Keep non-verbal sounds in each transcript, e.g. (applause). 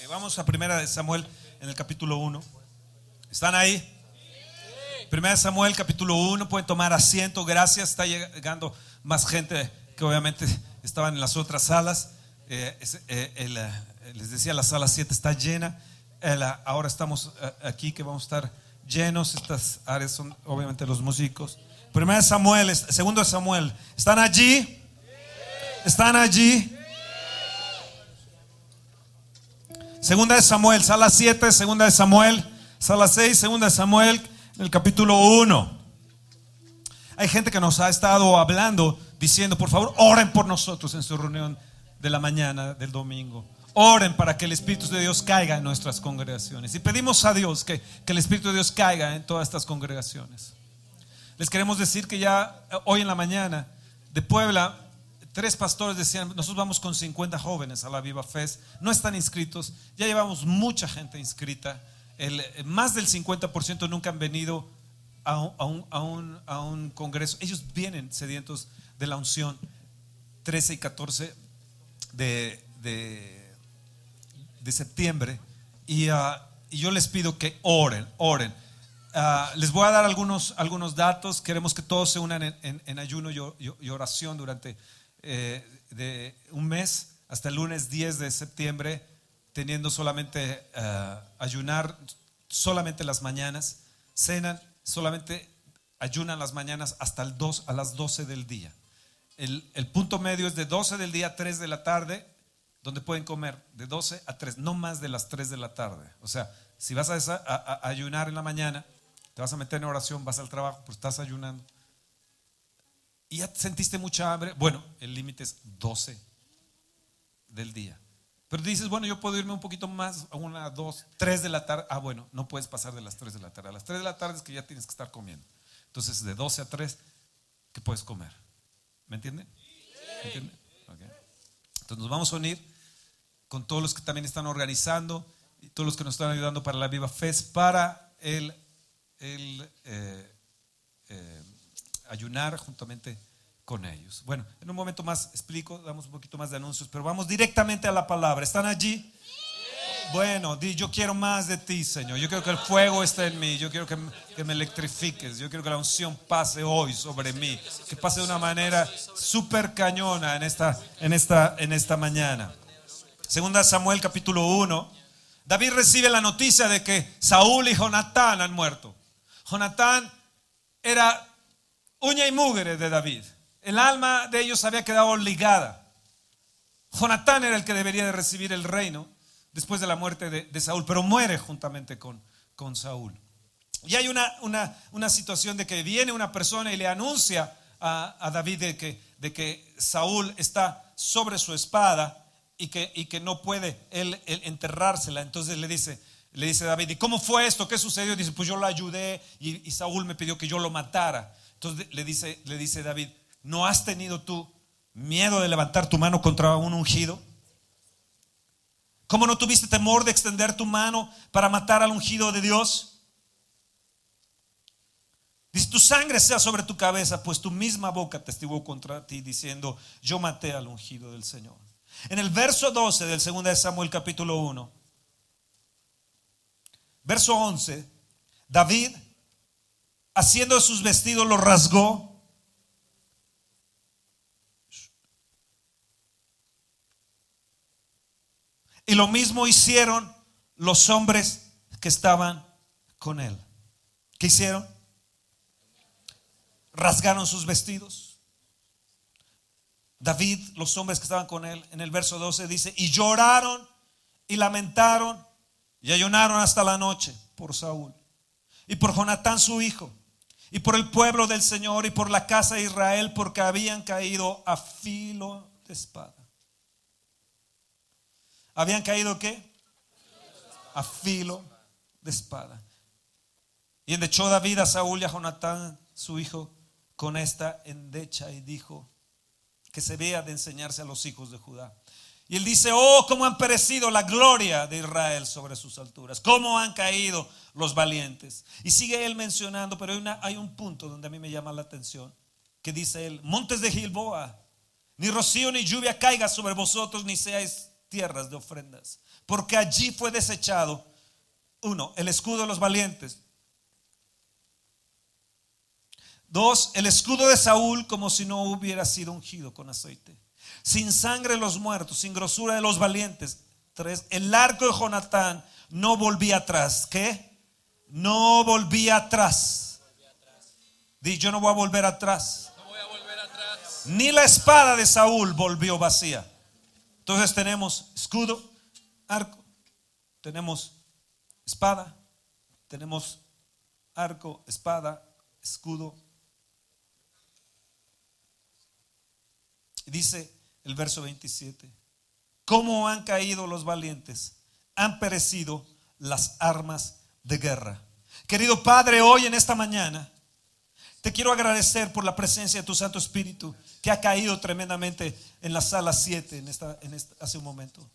Eh, Vamos a primera de Samuel en el capítulo 1. ¿Están ahí? Primera de Samuel capítulo 1, pueden tomar asiento, gracias. Está llegando más gente que obviamente estaban en las otras salas. Eh, eh, les decía, la sala 7 está llena. El, ah, ahora estamos aquí que vamos a estar llenos. Estas áreas son obviamente los músicos. Primera de Samuel, segundo de Samuel. ¿Están allí? ¿Están allí? Segunda de Samuel, sala 7, segunda de Samuel, sala 6, segunda de Samuel, en el capítulo 1. Hay gente que nos ha estado hablando, diciendo, por favor, oren por nosotros en su reunión de la mañana del domingo. Oren para que el Espíritu de Dios caiga en nuestras congregaciones. Y pedimos a Dios que, que el Espíritu de Dios caiga en todas estas congregaciones. Les queremos decir que ya eh, hoy en la mañana de Puebla, tres pastores decían, nosotros vamos con 50 jóvenes a la Viva Fest, no están inscritos, ya llevamos mucha gente inscrita, más del 50% nunca han venido a un, a un- a un- a un congreso, ellos vienen sedientos de la unción. 13 y 14 de, de- de septiembre. Y, ah, y yo les pido que oren, oren. Ah, les voy a dar algunos, algunos datos. Queremos que todos se unan en, ayuno y oración durante eh, de un mes hasta el lunes 10 de septiembre, teniendo solamente ah, ayunar solamente las mañanas, cenan solamente ayunan las mañanas hasta el 2, a las 12 del día. El, el punto medio es de 12 del día a 3 de la tarde, donde pueden comer de 12 a 3, no más de las 3 de la tarde. O sea, si vas a, desa- a- a- a ayunar en la mañana, te vas a meter en oración, vas al trabajo, pues estás ayunando. Y ya sentiste mucha hambre. Bueno, el límite es 12 del día. Pero dices, bueno, yo puedo irme un poquito más, a una, dos, tres de la tarde. Ah, bueno, no puedes pasar de las 3 de la tarde. A las 3 de la tarde es que ya tienes que estar comiendo. Entonces, de 12 a 3, ¿qué puedes comer? ¿Me entienden? ¿Me. Entonces, nos vamos a unir con todos los que también están organizando y todos los que nos están ayudando para la Viva Fest para el, el, eh, eh, ayunar juntamente con ellos. Bueno, en un momento más explico, damos un poquito más de anuncios, pero vamos directamente a la palabra. ¿Están allí? Bueno, di, yo quiero más de ti, Señor. Yo quiero que el fuego esté en mí. Yo quiero que, me- que me electrifiques. Yo quiero que la unción pase hoy sobre mí. Que pase de una manera súper cañona en esta, en, esta, en esta mañana. Segunda Samuel capítulo 1. David recibe la noticia de que Saúl y Jonatán han muerto. Jonatán era uña y mugre de David. El alma de ellos había quedado ligada. Jonatán era el que debería de recibir el reino después de la muerte de, Saúl, pero muere juntamente con, con Saúl. Y hay una, una, una situación de que viene una persona y le anuncia a, a David de que, de que Saúl está sobre su espada y que, y que no puede él, enterrársela. Entonces le dice, le dice David, ¿y cómo fue esto? ¿Qué sucedió? Dice, pues yo lo ayudé y Saúl me pidió que yo lo matara. Entonces le dice, le dice David, ¿no has tenido tú miedo de levantar tu mano contra un ungido? ¿Cómo no tuviste temor de extender tu mano para matar al ungido de Dios? Dice, tu sangre sea sobre tu cabeza, pues tu misma boca testiguó contra ti diciendo, yo maté al ungido del Señor. En el verso 12 del 2 de Samuel capítulo 1, verso 11, David, haciendo sus vestidos, los rasgó. Y lo mismo hicieron los hombres que estaban con él. ¿Qué hicieron? Rasgaron sus vestidos. David, los hombres que estaban con él, en el verso 12 dice, y lloraron y lamentaron y ayunaron hasta la noche por Saúl y por Jonatán su hijo y por el pueblo del Señor y por la casa de Israel porque habían caído a filo de espada. ¿Habían caído qué? A filo de espada. Y endechó David a Saúl y a Jonatán, su hijo, con esta endecha y dijo que se vea de enseñarse a los hijos de Judá. Y él dice, oh, cómo han perecido la gloria de Israel sobre sus alturas, cómo han caído los valientes. Y sigue él mencionando, pero hay, hay un punto donde a mí me llama la atención, que dice él, montes de Gilboa, ni rocío ni lluvia caiga sobre vosotros, ni seáis tierras de ofrendas. porque allí fue desechado, uno, el escudo de los valientes. Dos, el escudo de Saúl como si no hubiera sido ungido con aceite. Sin sangre de los muertos, sin grosura de los valientes. Tres, el arco de Jonatán no volvía atrás. ¿Qué? No volvía atrás. Di, yo no voy a volver atrás. Ni la espada de Saúl volvió vacía. Entonces tenemos escudo, arco, tenemos espada, tenemos arco, espada, escudo. Dice el verso 27, ¿cómo han caído los valientes? Han perecido las armas de guerra. Querido Padre, hoy en esta mañana te quiero agradecer por la presencia de tu Santo Espíritu que ha caído tremendamente en la sala 7 en esta, en hace un momento.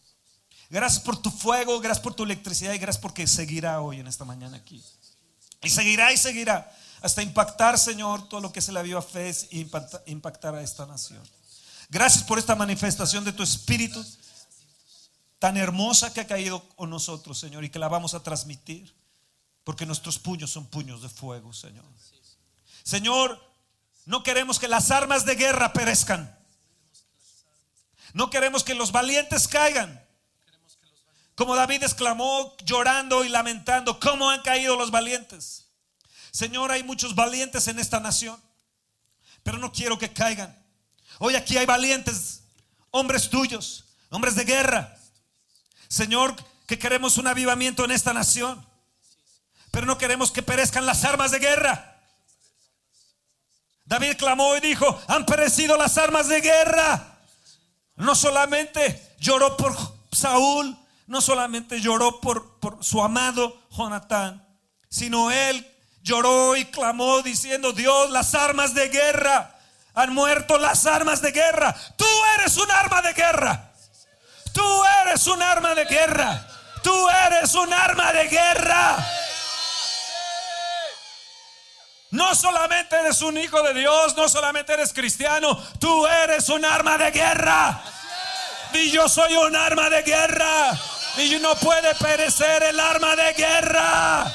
Gracias por tu fuego, gracias por tu electricidad y gracias porque seguirá hoy en esta mañana aquí. Y seguirá y seguirá hasta impactar, Señor, todo lo que se la viva fe y impactar a esta nación. Gracias por esta manifestación de tu Espíritu tan hermosa que ha caído con nosotros, Señor, y que la vamos a transmitir, porque nuestros puños son puños de fuego, Señor. Señor, no queremos que las armas de guerra perezcan. No queremos que los valientes caigan. Como David exclamó llorando y lamentando, ¿cómo han caído los valientes? Señor, hay muchos valientes en esta nación, pero no quiero que caigan. Hoy aquí hay valientes, hombres tuyos, hombres de guerra. Señor, que queremos un avivamiento en esta nación, pero no queremos que perezcan las armas de guerra. David clamó y dijo, han perecido las armas de guerra. No solamente lloró por Saúl, no solamente lloró por, su amado Jonatán, sino él lloró y clamó diciendo, Dios, las armas de guerra, han muerto las armas de guerra. Tú eres un arma de guerra. Tú eres un arma de guerra. Tú eres un arma de guerra. No solamente eres un hijo de Dios, no solamente eres cristiano, tú eres un arma de guerra. Y yo soy un arma de guerra. Y no puede perecer el arma de guerra.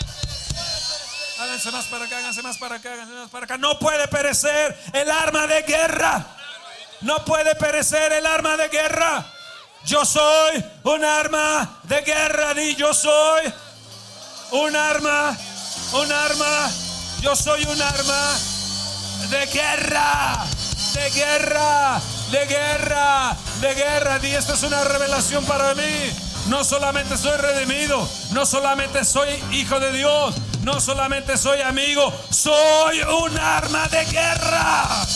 Háganse más para acá, háganse más para acá, háganse más para acá. No puede perecer el arma de guerra. No puede perecer el arma de guerra. Yo soy un arma de guerra. Y yo soy un arma, un arma yo soy un arma de guerra, de guerra, de guerra, de guerra. Y esta es una revelación para mí. No solamente soy redimido, no solamente soy hijo de Dios, no solamente soy amigo, soy un arma de guerra.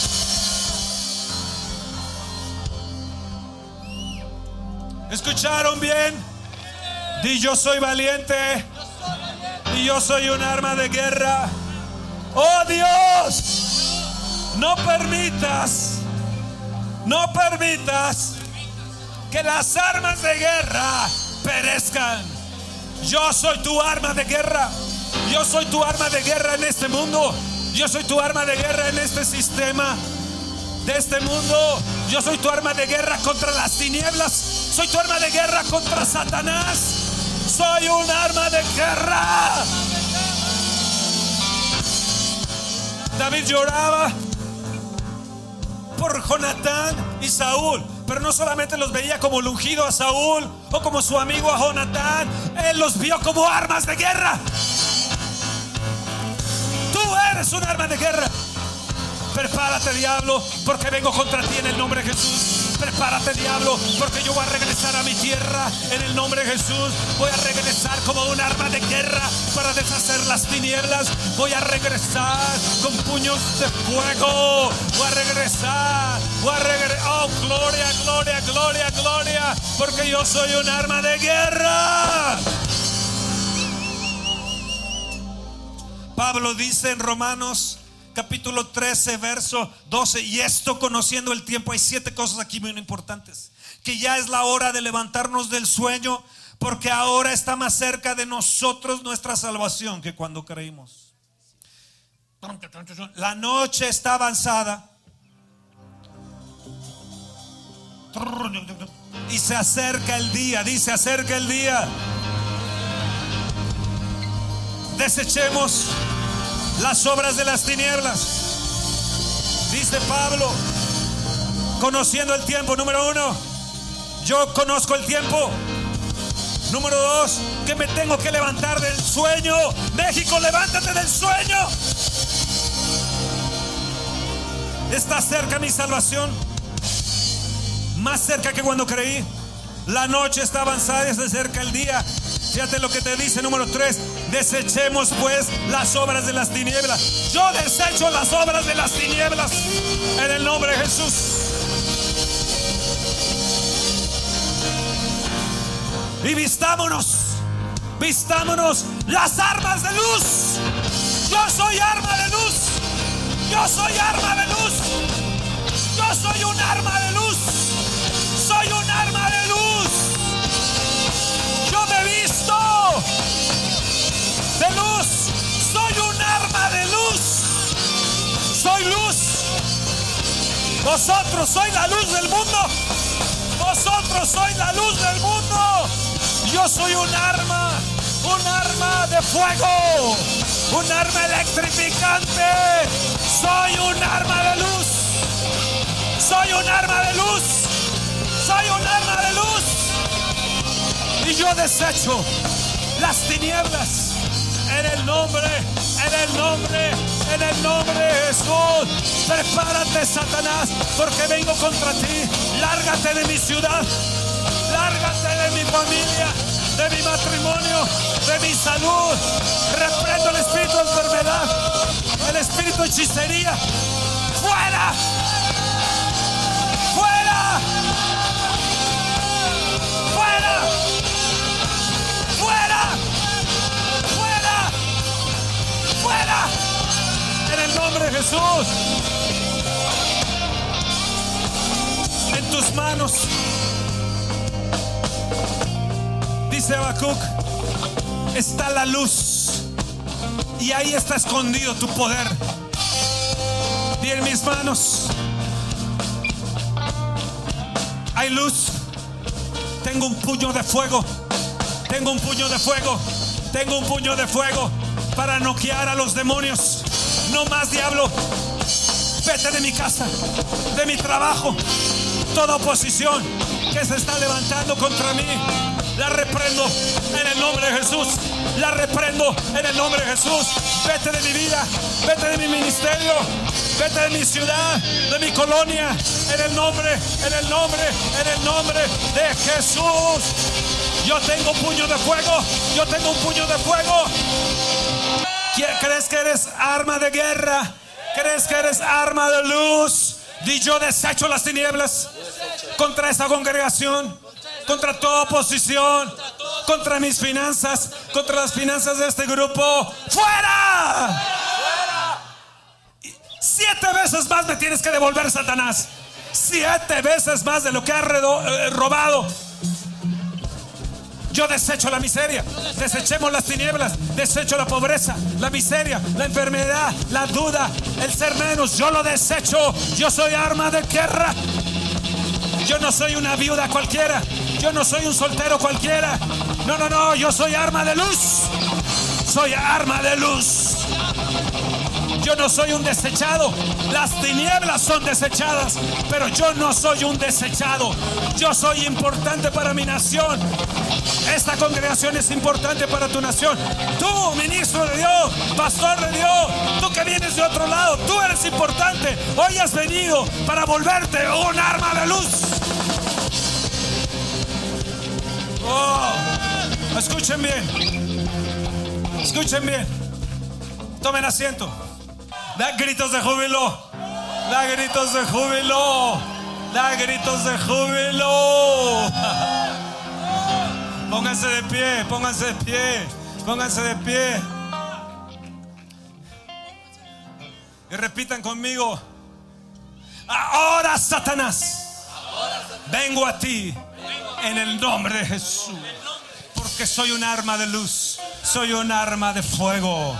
¿Escucharon bien? Di yo soy valiente. Y yo soy un arma de guerra. Oh Dios, no permitas, no permitas que las armas de guerra perezcan. Yo soy tu arma de guerra. Yo soy tu arma de guerra en este mundo. Yo soy tu arma de guerra en este sistema de este mundo. Yo soy tu arma de guerra contra las tinieblas. Soy tu arma de guerra contra Satanás. Soy un arma de guerra. David lloraba por Jonatán y Saúl, pero no solamente los veía como ungido a Saúl o como su amigo a Jonatán, él los vio como armas de guerra. Eres un arma de guerra. Prepárate, diablo, porque vengo contra ti en el nombre de Jesús. Prepárate, diablo, porque yo voy a regresar a mi tierra en el nombre de Jesús. Voy a regresar como un arma de guerra para deshacer las tinieblas. Voy a regresar con puños de fuego. Voy a regresar. Voy a regresar. Oh, gloria, gloria, gloria, gloria. Porque yo soy un arma de guerra. Pablo dice en Romanos capítulo 13, verso 12. Y esto conociendo el tiempo, hay siete cosas aquí muy importantes. Que ya es la hora de levantarnos del sueño, porque ahora está más cerca de nosotros nuestra salvación que cuando creímos. La noche está avanzada. Y se acerca el día, dice, acerca el día. Desechemos las obras de las tinieblas. Dice Pablo, conociendo el tiempo, número uno, yo conozco el tiempo. Número dos, que me tengo que levantar del sueño. México, levántate del sueño. Está cerca mi salvación. Más cerca que cuando creí. La noche está avanzada y se acerca el día. Fíjate lo que te dice número 3. Desechemos pues las obras de las tinieblas. Yo desecho las obras de las tinieblas en el nombre de Jesús. Y vistámonos, vistámonos las armas de luz. Yo soy arma de luz. Yo soy arma de luz. Yo soy un arma de luz. Soy un arma de luz. Yo me visto de luz. Soy un arma de luz. Soy luz. Vosotros sois la luz del mundo. Vosotros sois la luz del mundo. Yo soy un arma, un arma de fuego, un arma electrificante. Soy un arma de luz. Soy un arma de luz. Soy un arma de luz. Y yo desecho las tinieblas en el nombre, en el nombre, en el nombre de Jesús. Prepárate, Satanás, porque vengo contra ti. Lárgate de mi ciudad. Lárgate de mi familia, de mi matrimonio, de mi salud. Reprendo el espíritu de enfermedad, el espíritu de hechicería. ¡Fuera! ¡Fuera! ¡Fuera! En el nombre de Jesús. En tus manos. Dice Habacuc, está la luz y ahí está escondido tu poder. Y en mis manos hay luz. Tengo un puño de fuego. Tengo un puño de fuego. Tengo un puño de fuego para noquear a los demonios. No más diablo. Vete de mi casa, de mi trabajo. Toda oposición que se está levantando contra mí. La reprendo en el nombre de Jesús. La reprendo en el nombre de Jesús. Vete de mi vida. Vete de mi ministerio. Vete de mi ciudad. De mi colonia. En el nombre, en el nombre, en el nombre de Jesús. Yo tengo puño de fuego. Yo tengo un puño de fuego. ¿Crees que eres arma de guerra? ¿Crees que eres arma de luz? Di yo desecho las tinieblas contra esta congregación, contra toda oposición, contra mis finanzas, contra las finanzas de este grupo. ¡Fuera! Siete veces más me tienes que devolver, Satanás. Siete veces más de lo que has eh, robado. Yo desecho la miseria. Desechemos las tinieblas. Desecho la pobreza, la miseria, la enfermedad, la duda, el ser menos. Yo lo desecho. Yo soy arma de guerra. Yo no soy una viuda cualquiera. Yo no soy un soltero cualquiera. No, no, no. Yo soy arma de luz. Soy arma de luz. Yo no soy un desechado. Las tinieblas son desechadas, pero yo no soy un desechado. Yo soy importante para mi nación. Esta congregación es importante para tu nación. Tú, ministro de Dios, pastor de Dios, tú que vienes de otro lado, tú eres importante. Hoy has venido para volverte un arma de luz. Oh, escuchen bien. Escuchen bien. Tomen asiento. Da gritos de júbilo. Da gritos de júbilo. Da gritos de júbilo. (laughs) Pónganse de pie, pónganse de pie, pónganse de pie. Y repitan conmigo. Ahora Satanás, vengo a ti en el nombre de Jesús. Porque soy un arma de luz, soy un arma de fuego.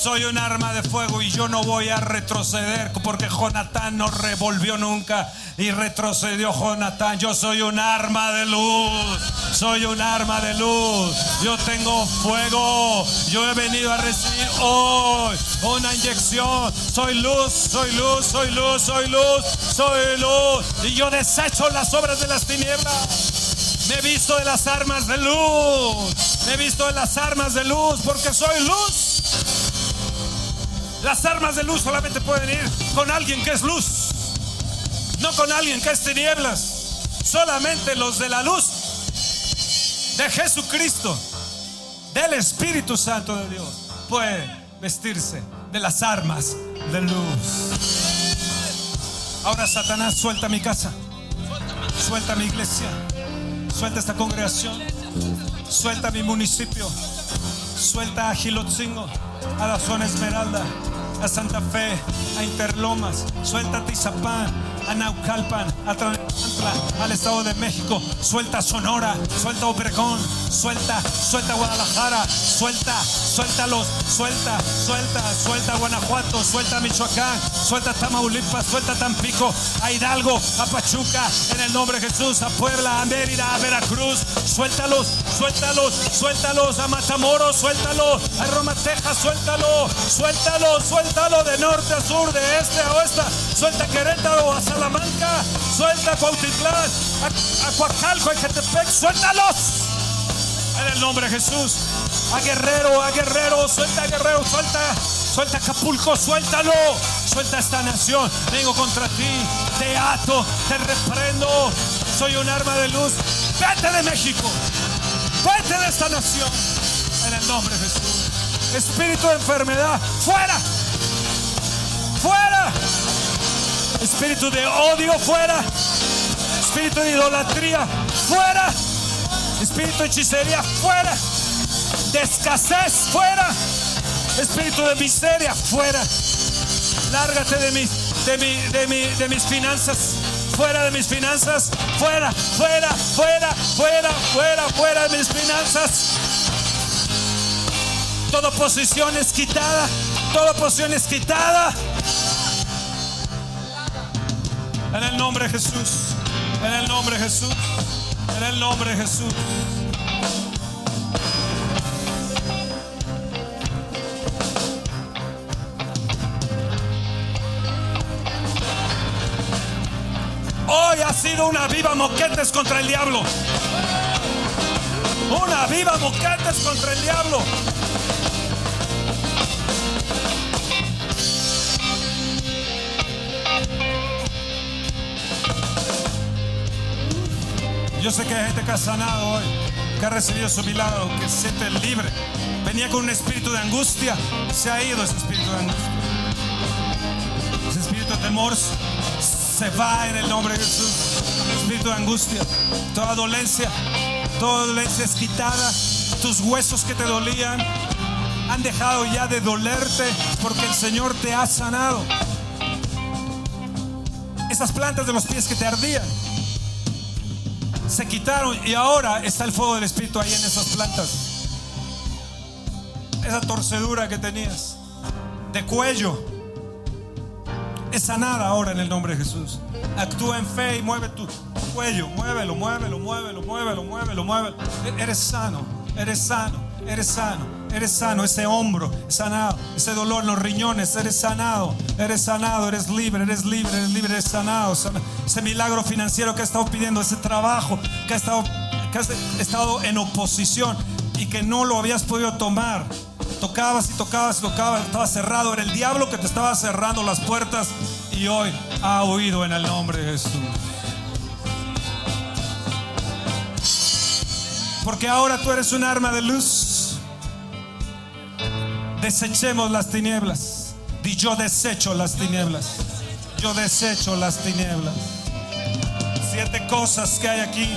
Soy un arma de fuego y yo no voy a retroceder porque Jonatán no revolvió nunca y retrocedió Jonatán. Yo soy un arma de luz. Soy un arma de luz. Yo tengo fuego. Yo he venido a recibir hoy una inyección. Soy luz, soy luz, soy luz, soy luz, soy luz. Y yo desecho las obras de las tinieblas. Me he visto de las armas de luz. Me he visto de las armas de luz porque soy luz. Las armas de luz solamente pueden ir con alguien que es luz, no con alguien que es tinieblas. Solamente los de la luz de Jesucristo, del Espíritu Santo de Dios, pueden vestirse de las armas de luz. Ahora Satanás suelta mi casa, suelta mi iglesia, suelta esta congregación, suelta mi municipio, suelta a Gilotzingo, a la zona Esmeralda, a Santa Fe, a Interlomas, suelta a Tizapán, a Naucalpan, a Tlanepantla, al Estado de México, suelta Sonora, suelta Obregón, suelta, suelta Guadalajara, suelta, suéltalos, suelta, suelta, suelta Guanajuato, suelta Michoacán, suelta Tamaulipas, suelta Tampico, a Hidalgo, a Pachuca, en el nombre de Jesús, a Puebla, a Mérida, a Veracruz, suéltalos, suéltalos, suéltalos, a Matamoros, suéltalo, a Roma, Texas, suéltalo, suéltalo, suéltalo de norte a sur, de este a oeste, suelta Querétaro, a Salamanca, suelta Cuautitlán, a, a Coacalco, a Ecatepec, suéltalos. En el nombre de Jesús. A Guerrero, a Guerrero, suelta a Guerrero, suelta, suelta Acapulco, suéltalo. Suelta esta nación. Vengo contra ti. Te ato, te reprendo. Soy un arma de luz. Vete de México. Vete de esta nación. En el nombre de Jesús. Espíritu de enfermedad, fuera. Fuera. Espíritu de odio, fuera. Espíritu de idolatría, fuera. Espíritu de hechicería, fuera. De escasez, fuera. Espíritu de miseria, fuera. Lárgate de de, mi, de, mi, de mis finanzas. Fuera de mis finanzas. Fuera, fuera, fuera, fuera, fuera, fuera de mis finanzas. Toda posición es quitada. Toda posición es quitada. En el nombre de Jesús. En el nombre de Jesús. En el nombre de Jesús. Hoy ha sido una viva moquetes contra el diablo. Una viva moquetes contra el diablo. Yo sé que hay gente que ha sanado hoy, que ha recibido su milagro, que se siente libre. Venía con un espíritu de angustia, se ha ido ese espíritu de angustia. Ese espíritu de temor se va en el nombre de Jesús. Espíritu de angustia, toda dolencia, toda dolencia es quitada. Tus huesos que te dolían han dejado ya de dolerte porque el Señor te ha sanado. Esas plantas de los pies que te ardían se quitaron y ahora está el fuego del Espíritu ahí en esas plantas. Esa torcedura que tenías de cuello es sanada ahora en el nombre de Jesús. Actúa en fe y mueve tu cuello, muévelo, muévelo, muévelo, muévelo, muévelo, muévelo. Eres sano, eres sano, eres sano. Eres sano, ese hombro es sanado, ese dolor en los riñones, eres sanado, eres sanado, eres libre, eres libre, eres libre, eres sanado. Ese milagro financiero que has estado pidiendo, ese trabajo que has estado, que has estado en oposición y que no lo habías podido tomar. Tocabas y tocabas y tocabas, estaba cerrado, era el diablo que te estaba cerrando las puertas y hoy ha huido en el nombre de Jesús. Porque ahora tú eres un arma de luz. Desechemos las tinieblas. Di yo desecho las tinieblas. Yo desecho las tinieblas. Siete cosas que hay aquí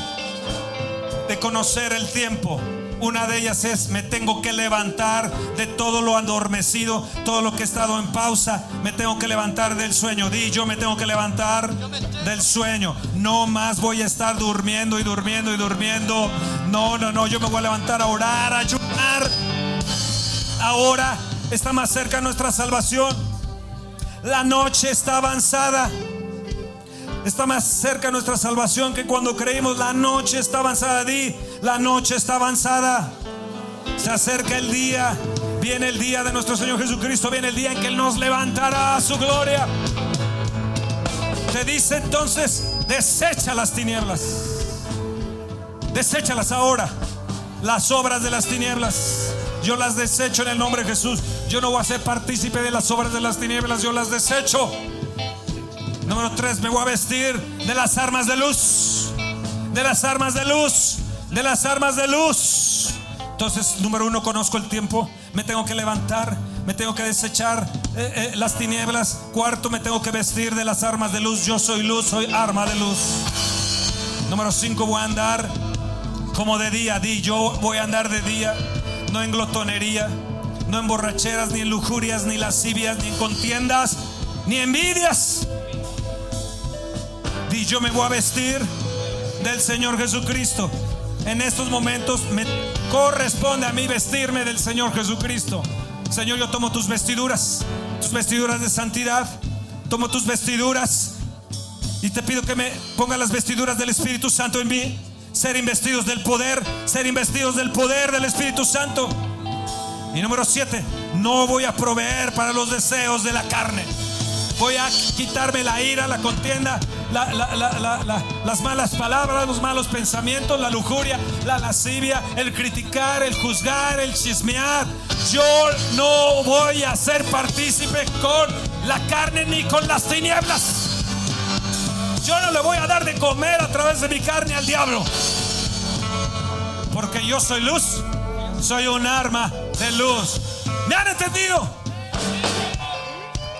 de conocer el tiempo. Una de ellas es, me tengo que levantar de todo lo adormecido, todo lo que he estado en pausa, me tengo que levantar del sueño. Di, yo me tengo que levantar del sueño. No más voy a estar durmiendo y durmiendo y durmiendo. No, no, no, yo me voy a levantar a orar, a ayunar. Ahora está más cerca nuestra salvación. La noche está avanzada. Está más cerca nuestra salvación que cuando creímos. La noche está avanzada. Di, la noche está avanzada. Se acerca el día. Viene el día de nuestro Señor Jesucristo. Viene el día en que Él nos levantará a su gloria. Te dice entonces, desecha las tinieblas. Deséchalas ahora. Las obras de las tinieblas. Yo las desecho en el nombre de Jesús. Yo no voy a ser partícipe de las obras de las tinieblas. Yo las desecho. Número tres, me voy a vestir de las armas de luz. De las armas de luz. De las armas de luz. Entonces, número uno, conozco el tiempo. Me tengo que levantar. Me tengo que desechar eh, eh, las tinieblas. Cuarto, me tengo que vestir de las armas de luz. Yo soy luz, soy arma de luz. Número cinco, voy a andar como de día. Di, yo voy a andar de día. No en glotonería. No en borracheras, ni en lujurias, ni lascivias, ni en contiendas, ni envidias. Di, yo me voy a vestir del Señor Jesucristo. En estos momentos me corresponde a mí vestirme del Señor Jesucristo. Señor, yo tomo tus vestiduras, tus vestiduras de santidad. Tomo tus vestiduras y te pido que me ponga las vestiduras del Espíritu Santo en mí. Ser investidos del poder, ser investidos del poder del Espíritu Santo. Y número siete, no voy a proveer para los deseos de la carne. Voy a quitarme la ira, la contienda, las malas palabras, los malos pensamientos, la lujuria, la lascivia, el criticar, el juzgar, el chismear. Yo no voy a ser partícipe con la carne ni con las tinieblas. Yo no le voy a dar de comer a través de mi carne al diablo. Porque yo soy luz, soy un arma de luz. ¿Me han entendido?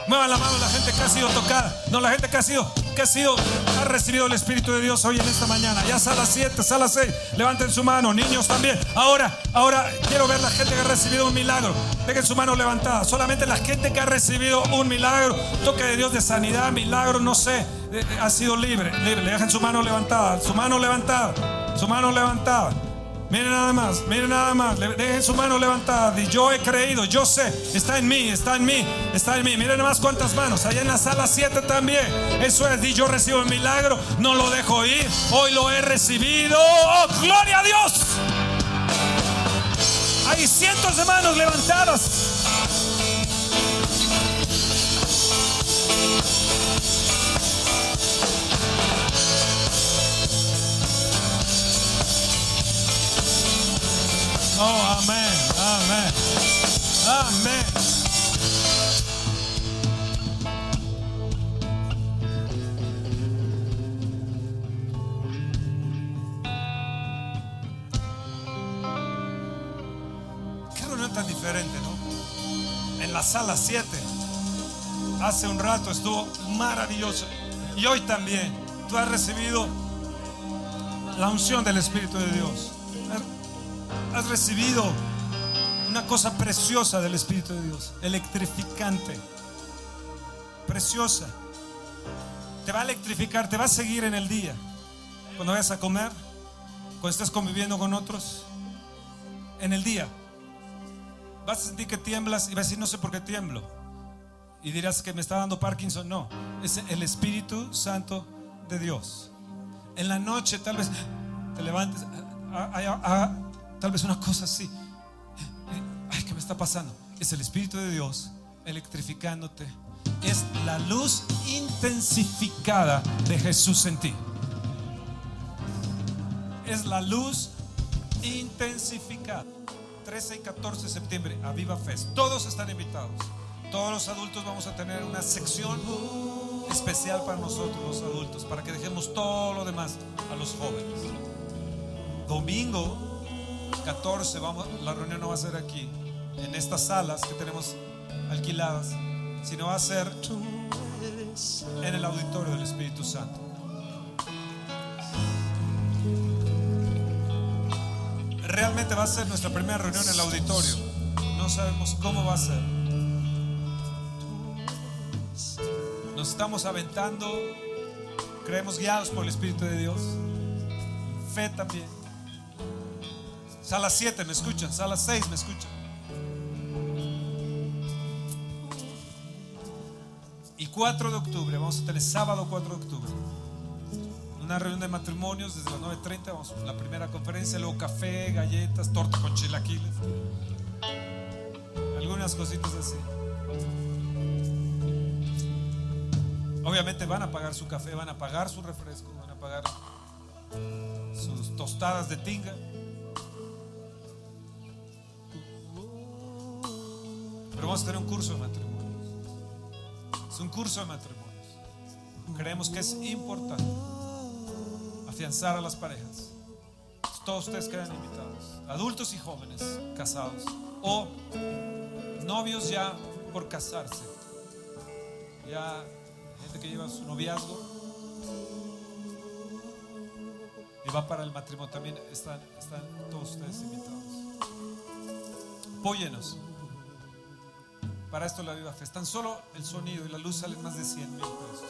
Muevan la mano la gente que ha sido tocada. No, la gente que ha sido, que ha sido, ha recibido el Espíritu de Dios hoy en esta mañana. Ya a las 7, a las 6. Levanten su mano, niños también. Ahora, ahora quiero ver la gente que ha recibido un milagro. Dejen su mano levantada. Solamente la gente que ha recibido un milagro, toque de Dios de sanidad, milagro, no sé, ha sido libre. Libre. Dejen su mano levantada, su mano levantada, su mano levantada. Miren nada más, miren nada más. Dejen su mano levantada. Y yo he creído, yo sé, está en mí, está en mí, está en mí. Miren nada más cuántas manos. Allá en la sala 7 también. Eso es, y yo recibo el milagro, no lo dejo ir. Hoy lo he recibido. ¡Oh, gloria a Dios! Hay cientos de manos levantadas. Oh, amén, amén, amén. Qué reunión tan diferente, ¿no? En la sala 7, hace un rato estuvo maravilloso. Y hoy también, tú has recibido la unción del Espíritu de Dios has recibido una cosa preciosa del Espíritu de Dios, electrificante, preciosa. Te va a electrificar, te va a seguir en el día. Cuando vayas a comer, cuando estés conviviendo con otros, en el día. Vas a sentir que tiemblas y vas a decir, no sé por qué tiemblo. Y dirás que me está dando Parkinson. No, es el Espíritu Santo de Dios. En la noche tal vez te levantes. Tal vez una cosa así. Ay, ¿qué me está pasando? Es el Espíritu de Dios electrificándote. Es la luz intensificada de Jesús en ti. Es la luz intensificada. 13 y 14 de septiembre, a Viva Fest. Todos están invitados. Todos los adultos vamos a tener una sección especial para nosotros, los adultos, para que dejemos todo lo demás a los jóvenes. Domingo 14, vamos, la reunión no va a ser aquí, en estas salas que tenemos alquiladas, sino va a ser en el auditorio del Espíritu Santo. Realmente va a ser nuestra primera reunión en el auditorio. No sabemos cómo va a ser. Nos estamos aventando, creemos guiados por el Espíritu de Dios. Fe también. Sala 7 me escuchan, sala 6 me escuchan. 4 de octubre, vamos a tener sábado 4 de octubre, una reunión de matrimonios desde las 9.30, vamos a la primera conferencia, luego café, galletas, torta con chilaquiles, algunas cositas así. Obviamente van a pagar su café, van a pagar su refresco, van a pagar sus tostadas de tinga. Vamos a tener un curso de matrimonios. Es un curso de matrimonios. Creemos que es importante afianzar a las parejas. Todos ustedes quedan invitados, adultos y jóvenes casados o novios ya por casarse. Ya gente que lleva su noviazgo y va para el matrimonio también están, están todos ustedes invitados. Apóyenos. Para esto la Viva Fe. Tan solo el sonido y la luz salen más de 100 mil pesos.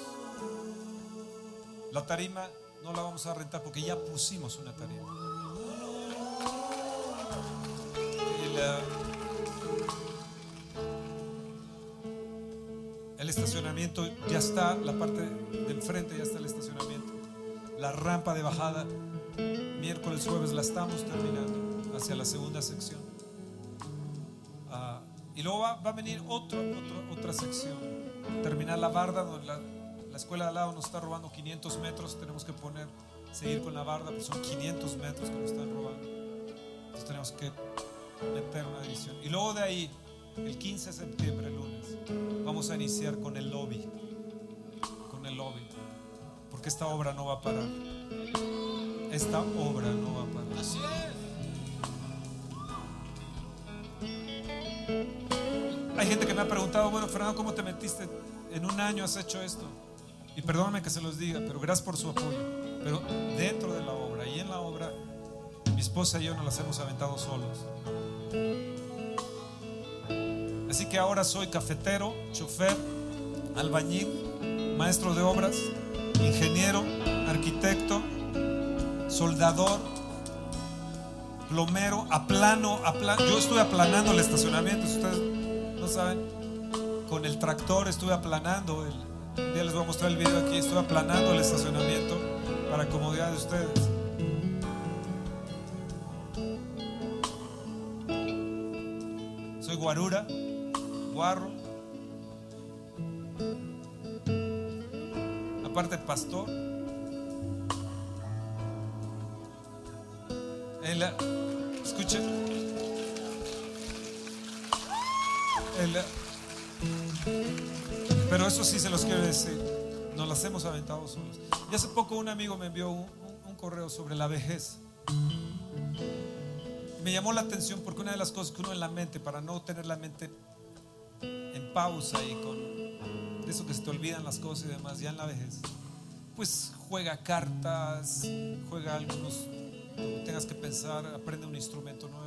La tarima no la vamos a rentar porque ya pusimos una tarima. El estacionamiento ya está, la parte de enfrente ya está el estacionamiento. La rampa de bajada, miércoles, jueves la estamos terminando hacia la segunda sección. Y luego va, a venir otro, otra sección. Terminar la barda, donde la, la escuela de al lado nos está robando 500 metros. Tenemos que poner, seguir con la barda, pues son 500 metros que nos están robando. Entonces tenemos que meter una división. Y luego de ahí, el 15 de septiembre, lunes, vamos a iniciar con el lobby. Con el lobby. Porque esta obra no va a parar. Esta obra no va a parar. Así es. Hay gente que me ha preguntado, bueno, Fernando, ¿cómo te metiste? En un año has hecho esto. Y perdóname que se los diga, pero gracias por su apoyo. Pero dentro de la obra y en la obra, mi esposa y yo nos las hemos aventado solos. Así que ahora soy cafetero, chofer, albañil, maestro de obras, ingeniero, arquitecto, soldador, plomero, aplano, aplano. Yo estuve aplanando el estacionamiento, ustedes saben, con el tractor estuve aplanando. El, un les voy a mostrar el video aquí, estuve aplanando el estacionamiento para comodidad de ustedes. Soy guarura, guarro. Aparte pastor. Escuchen. Pero eso sí se los quiero decir. Nos las hemos aventado solos. Y hace poco un amigo me envió un, correo sobre la vejez. Me llamó la atención porque una de las cosas que uno en la mente, para no tener la mente en pausa y con eso que se te olvidan las cosas y demás, ya en la vejez, pues juega cartas, juega algunos, tengas que pensar, aprende un instrumento nuevo,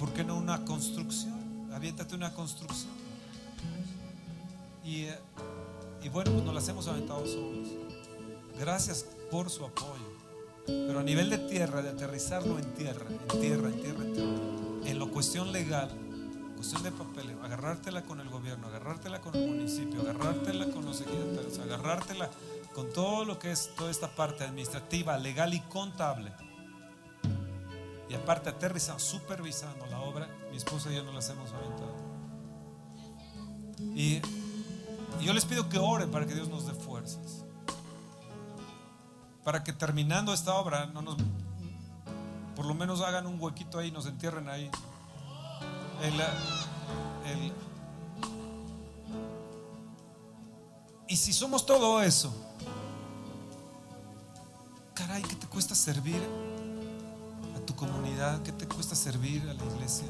por qué no una construcción? Aviéntate una construcción. Y, eh, y bueno, pues nos las hemos aventado solos. Gracias por su apoyo. Pero a nivel de tierra, de aterrizarlo en tierra, en tierra, en tierra, en tierra, en lo cuestión legal, cuestión de papeleo, agarrártela con el gobierno, agarrártela con el municipio, agarrártela con los ejidatarios, agarrártela con todo lo que es toda esta parte administrativa, legal y contable. Y aparte aterrizando, supervisando la obra, mi esposa y yo nos las hemos aventado. Y, y yo les pido que oren para que Dios nos dé fuerzas. Para que terminando esta obra, no nos, por lo menos hagan un huequito ahí, nos entierren ahí. Y si somos todo eso, caray, ¿qué te cuesta servir tu comunidad? ¿Qué te cuesta servir a la iglesia?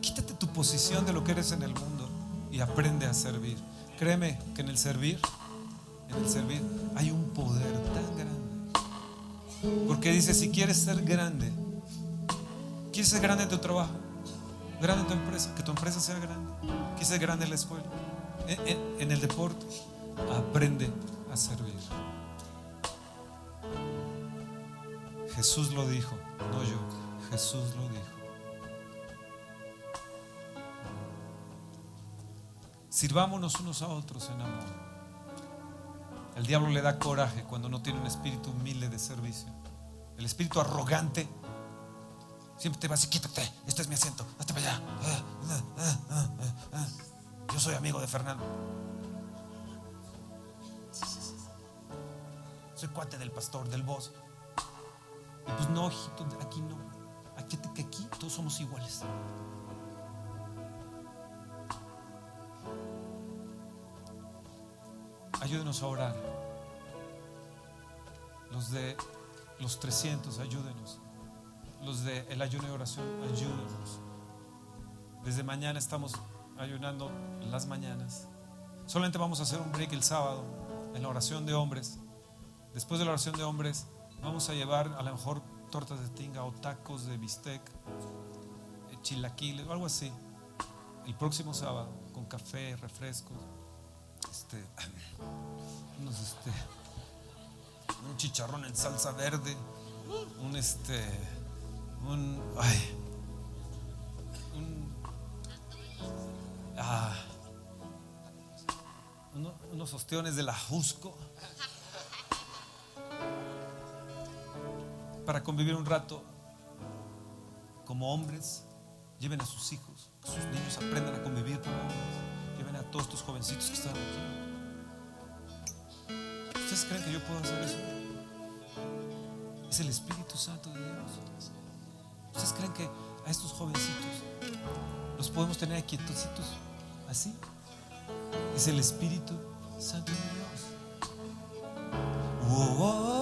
Quítate tu posición de lo que eres en el mundo y aprende a servir. Créeme que en el servir, en el servir hay un poder tan grande. Porque dice, si quieres ser grande, quieres ser grande en tu trabajo, grande en tu empresa, que tu empresa sea grande, quieres ser grande en la escuela, en, en- en el deporte, aprende a servir. Jesús lo dijo, no yo. Jesús lo dijo. Sirvámonos unos a otros en amor. El diablo le da coraje cuando no tiene un espíritu humilde de servicio. El espíritu arrogante siempre te va a decir, quítate, este es mi asiento, hazte para allá. Yo soy amigo de Fernando. Soy cuate del pastor, del voz. Pues no, aquí no. Aquí, aquí todos somos iguales. Ayúdenos a orar. Los de los 300, ayúdenos. Los de el ayuno y oración, ayúdenos. Desde mañana estamos ayunando las mañanas. Solamente vamos a hacer un break el sábado en la oración de hombres. Después de la oración de hombres, vamos a llevar a lo mejor tortas de tinga o tacos de bistec, eh, chilaquiles o algo así. El próximo sábado, con café, refrescos este, (clears throat) este, un chicharrón en salsa verde, un este, un, ay, un, ah, unos ostiones de la Jusco para convivir un rato como hombres. Lleven a sus hijos, que sus niños aprendan a convivir como hombres a todos estos jovencitos que están aquí. ¿Ustedes creen que yo puedo hacer eso? Es el Espíritu Santo de Dios. ¿Ustedes creen que a estos jovencitos los podemos tener quietositos así? Es el Espíritu Santo de Dios. ¿Sí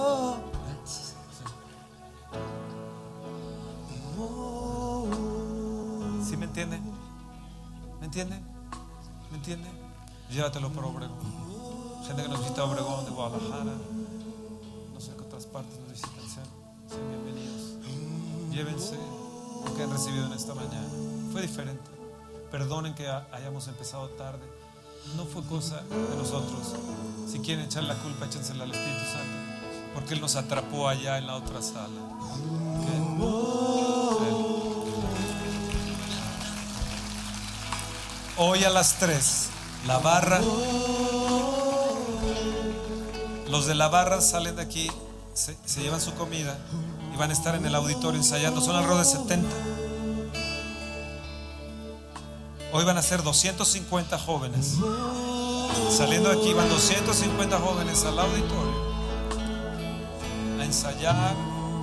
Llévatelo para Obregón. Gente que nos visita Obregón de Guadalajara, no sé qué otras partes nos visitan, sean, sean bienvenidos. Llévense lo que han recibido en esta mañana. Fue diferente. Perdonen que hayamos empezado tarde. No fue cosa de nosotros. Si quieren echar la culpa, échensela al Espíritu Santo. Porque Él nos atrapó allá en la otra sala. Hoy a las 3, la barra. Los de la barra salen de aquí, se, llevan su comida y van a estar en el auditorio ensayando. Son alrededor de 70. Hoy van a ser 250 jóvenes. Saliendo de aquí van 250 jóvenes al auditorio a ensayar,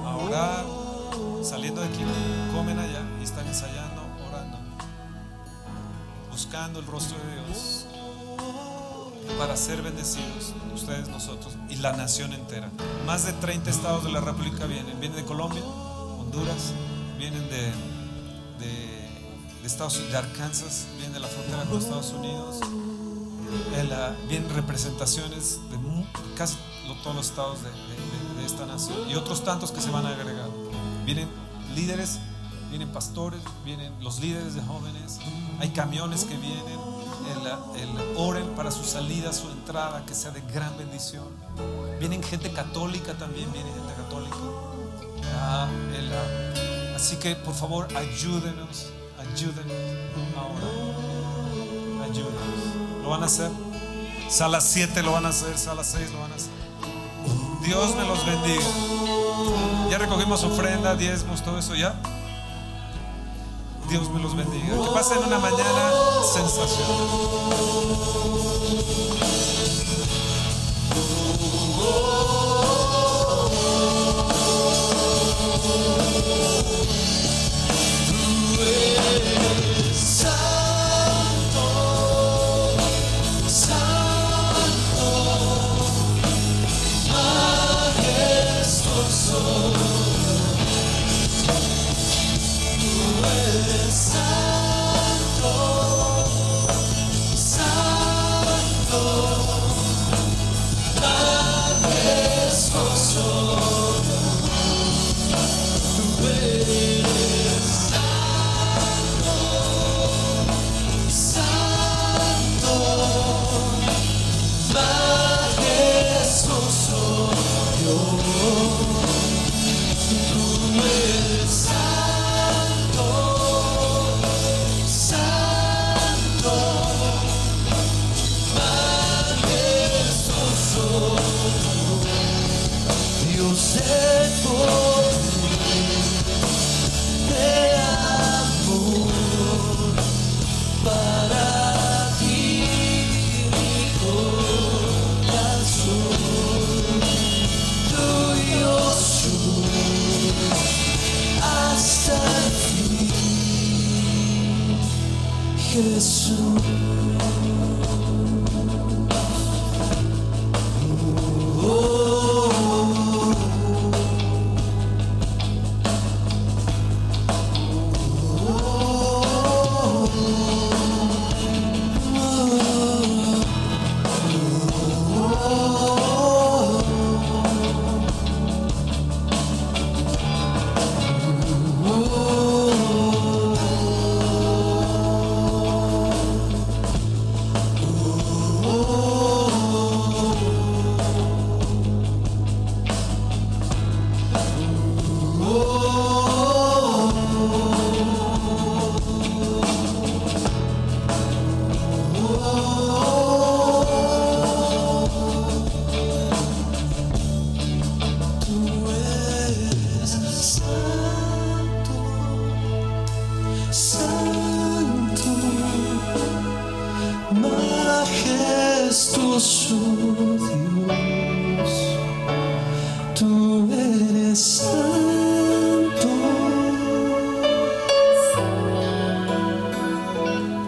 a orar. Saliendo de aquí, comen allá y están ensayando buscando el rostro de Dios para ser bendecidos, ustedes, nosotros y la nación entera. Más de 30 estados de la República vienen. Vienen de Colombia, Honduras, vienen de, de, Estados de Arkansas, vienen de la frontera con Estados Unidos. vienen representaciones de casi todos los estados de, de esta nación y otros tantos que se van a agregar. Vienen líderes vienen pastores, vienen los líderes de jóvenes, hay camiones que vienen, el, oren para su salida, su entrada, que sea de gran bendición. Vienen gente católica también, viene gente católica. Ah, ah, así que por favor ayúdenos, ayúdenos ahora. Ayúdenos. ¿Lo van a hacer? Sala 7 lo van a hacer, sala 6 lo van a hacer. Dios me los bendiga. Ya recogimos ofrenda, diezmos, todo eso ya. Dios me los bendiga. Que pasen una mañana sensacional.